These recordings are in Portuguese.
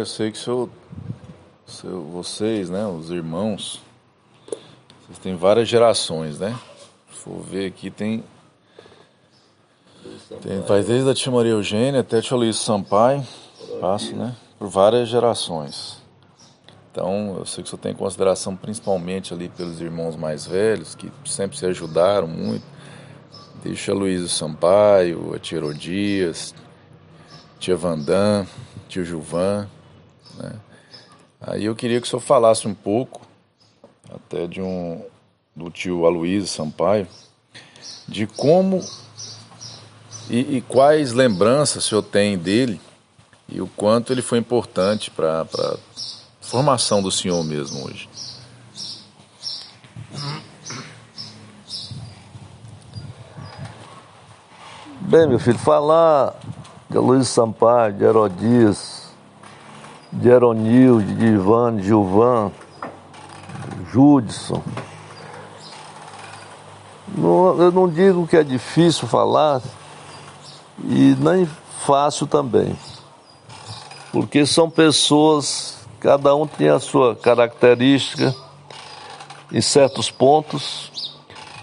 Eu sei que seu, seu, vocês, né, os irmãos, vocês têm várias gerações, né? Se for ver aqui, tem. Tem, faz desde a tia Maria Eugênia até a tia Luiz Sampaio, passo, né? Por várias gerações. Então, eu sei que você tem consideração principalmente ali pelos irmãos mais velhos, que sempre se ajudaram muito. Deixa Luísa Sampaio, a tia Herodias, tia Vandam, tio Gilvan. Né? Aí eu queria que o senhor falasse um pouco, até de um do tio Aloysio Sampaio, de como e, e, quais lembranças o senhor tem dele e o quanto ele foi importante para a formação do senhor mesmo hoje. Bem, meu filho, falar de Luiz Sampaio, de Herodias, de Eronil, de Ivan, de Gilvan, Judson. Não, eu não digo que é difícil falar e nem fácil também, porque são pessoas, cada um tem a sua característica em certos pontos,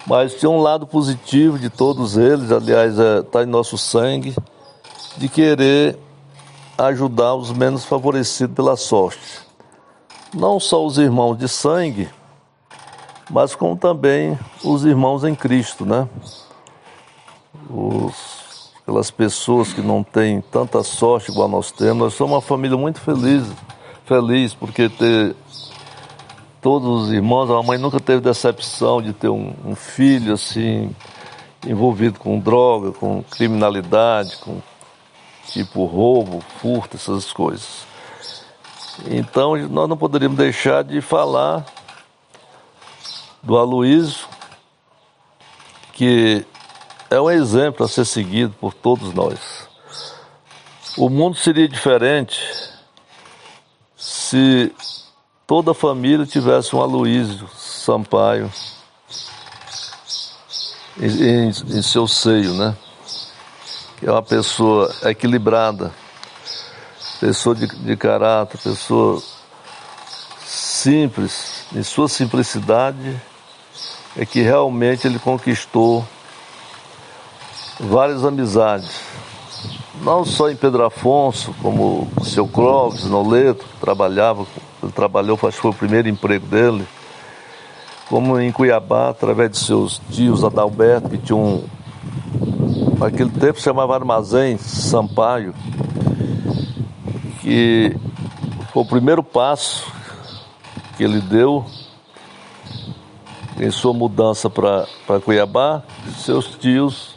mas tem um lado positivo de todos eles, aliás, está é, tá em nosso sangue de querer ajudar os menos favorecidos pela sorte. Não só os irmãos de sangue, mas como também os irmãos em Cristo, né? Os, aquelas pessoas que não têm tanta sorte igual nós temos. Nós somos uma família muito feliz, feliz porque ter todos os irmãos, a mãe nunca teve decepção de ter um, um filho assim envolvido com droga, com criminalidade, com tipo roubo, furto, essas coisas. Então nós não poderíamos deixar de falar do Aloysio, que é um exemplo a ser seguido por todos nós. O mundo seria diferente se toda a família tivesse um Aloysio Sampaio em, em, em seu seio, né? Que é uma pessoa equilibrada, pessoa de, de caráter, pessoa simples, em sua simplicidade, é que realmente ele conquistou várias amizades. Não só em Pedro Afonso, como o seu Clóvis, Noleto, que trabalhava, ele trabalhou, acho que foi o primeiro emprego dele, como em Cuiabá, através de seus tios Adalberto, que tinha um, naquele tempo chamava Armazém Sampaio, que foi o primeiro passo que ele deu em sua mudança para Cuiabá, seus tios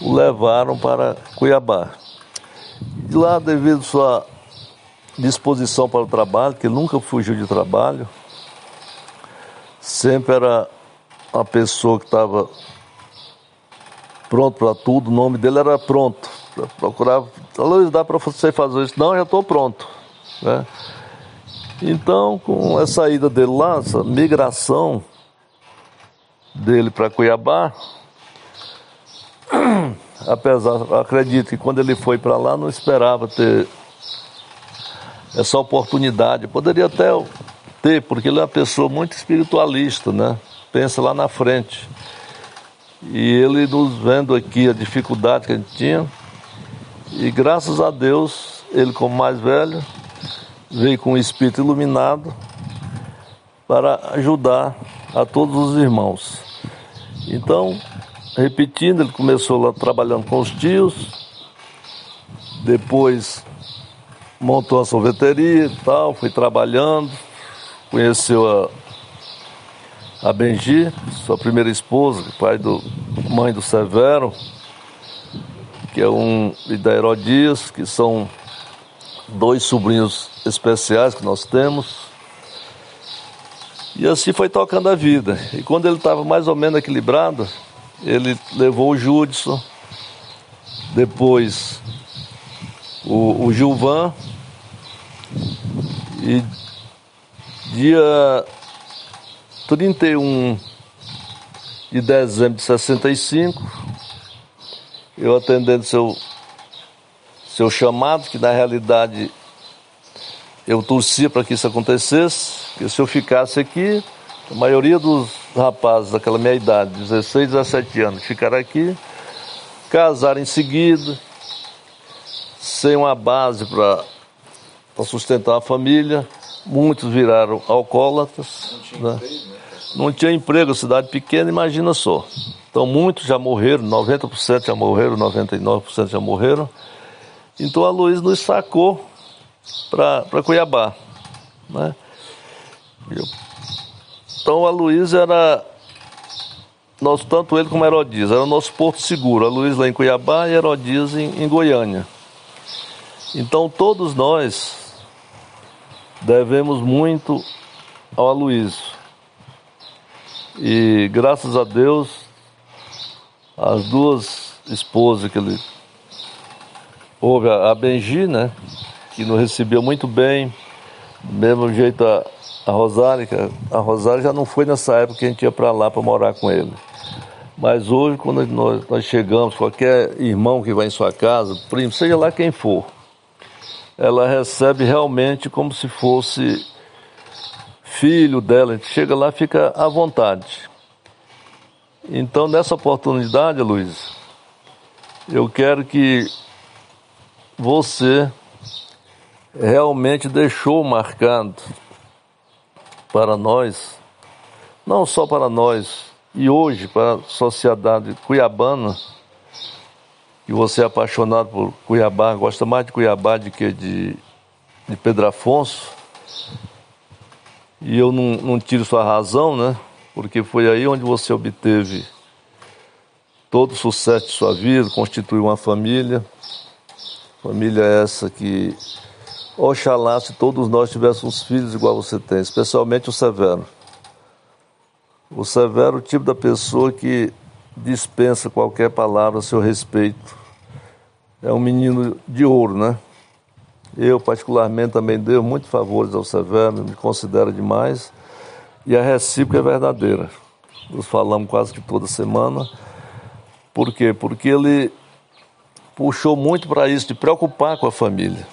o levaram para Cuiabá. E lá, devido à sua disposição para o trabalho, que nunca fugiu de trabalho, sempre era uma pessoa que estava pronto para tudo, o nome dele era pronto. Procurava, Luiz, dá para você fazer isso? Não, já estou pronto. Né? Então, com a saída dele lá, essa migração dele para Cuiabá, apesar, acredito que quando ele foi para lá não esperava ter essa oportunidade. Poderia até ter, porque ele é uma pessoa muito espiritualista, né? Pensa lá na frente. E ele nos vendo aqui a dificuldade que a gente tinha. E graças a Deus, ele como mais velho, veio com o espírito iluminado para ajudar a todos os irmãos. Então, repetindo, ele começou lá trabalhando com os tios, depois montou a sorveteria e tal, foi trabalhando, conheceu a a Benji, sua primeira esposa, pai do mãe do Severo, que é um e da Herodias, que são dois sobrinhos especiais que nós temos. E assim foi tocando a vida. E quando ele estava mais ou menos equilibrado, ele levou o Judson, depois o, o Gilvan, e dia 31 de dezembro de 65, eu atendendo seu, seu chamado, que na realidade eu torcia para que isso acontecesse, porque se eu ficasse aqui, a maioria dos rapazes daquela minha idade, 16, 17 anos, ficaram aqui, casaram em seguida, sem uma base para sustentar a família, muitos viraram alcoólatras. Não tinha, né? emprego, né? Não tinha emprego, cidade pequena, imagina só. Então muitos já morreram, 90% já morreram, 99% já morreram. Então a Luiz nos sacou para Cuiabá. Né? Então a Luiz era nosso, tanto ele como Herodias, era o nosso porto seguro. A Luiz lá em Cuiabá e Herodias em, em Goiânia. Então todos nós devemos muito ao Aloysio. E graças a Deus as duas esposas que ele houve a Benji, né, que nos recebeu muito bem, do mesmo jeito a, a a Rosário já não foi nessa época que a gente ia para lá para morar com ele. Mas hoje, quando nós, nós chegamos, qualquer irmão que vai em sua casa, primo, seja lá quem for, ela recebe realmente como se fosse filho dela. A gente chega lá fica à vontade. Então, nessa oportunidade, Luiz, eu quero que você realmente deixou marcado para nós, não só para nós, e hoje para a sociedade cuiabana, que você é apaixonado por Cuiabá, gosta mais de Cuiabá do que de, de Pedro Afonso, e eu não, não tiro sua razão, né? porque foi aí onde você obteve todo o sucesso de sua vida, constituiu uma família, família essa que, oxalá, se todos nós tivéssemos filhos igual você tem, especialmente o Severo. O Severo é o tipo da pessoa que dispensa qualquer palavra a seu respeito. É um menino de ouro, né? Eu, particularmente, também devo muitos favores ao Severo, me considero demais. E a recíproca é verdadeira. Nós falamos quase que toda semana. Por quê? Porque ele puxou muito para isso, de preocupar com a família,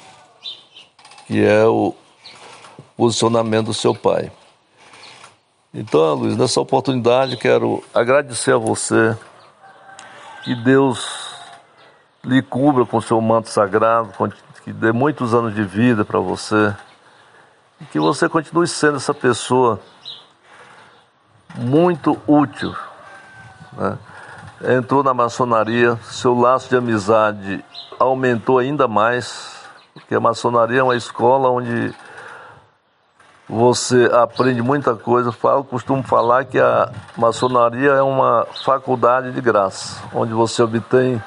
que é o posicionamento do seu pai. Então, Luiz, nessa oportunidade quero agradecer a você, que Deus lhe cubra com seu manto sagrado, que dê muitos anos de vida para você, e que você continue sendo essa pessoa muito útil. Né? Entrou na maçonaria, seu laço de amizade aumentou ainda mais, porque a maçonaria é uma escola onde você aprende muita coisa. Eu costumo falar que a maçonaria é uma faculdade de graça, onde você obtém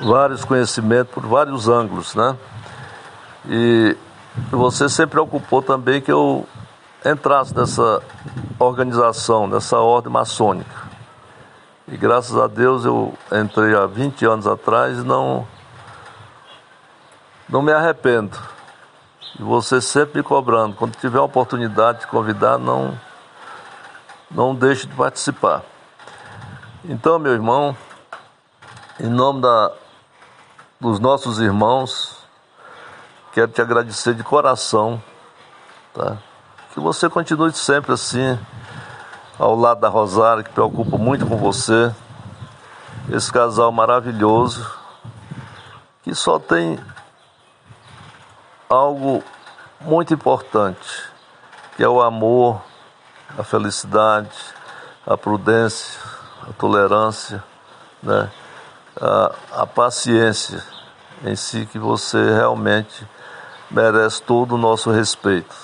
vários conhecimentos por vários ângulos, né? E você sempre preocupou também que eu entrasse nessa organização, nessa ordem maçônica. E graças a Deus eu entrei há 20 anos atrás e não, não me arrependo. E você sempre me cobrando. Quando tiver a oportunidade de convidar, não, não deixe de participar. Então, meu irmão, em nome da, dos nossos irmãos, quero te agradecer de coração, tá? Que você continue sempre assim, ao lado da Rosária, que preocupa muito com você. Esse casal maravilhoso, que só tem algo muito importante, que é o amor, a felicidade, a prudência, a tolerância, né? A, a paciência em si, que você realmente merece todo o nosso respeito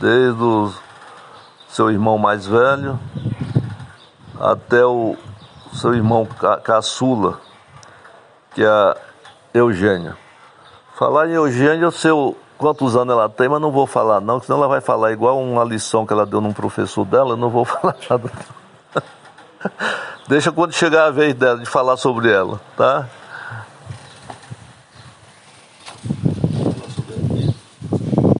desde o seu irmão mais velho até o seu irmão ca caçula, que é Eugênia. Falar em Eugênia, eu sei quantos anos ela tem, mas não vou falar não, senão ela vai falar igual uma lição que ela deu num professor dela, eu não vou falar nada. Deixa quando chegar a vez dela de falar sobre ela, tá?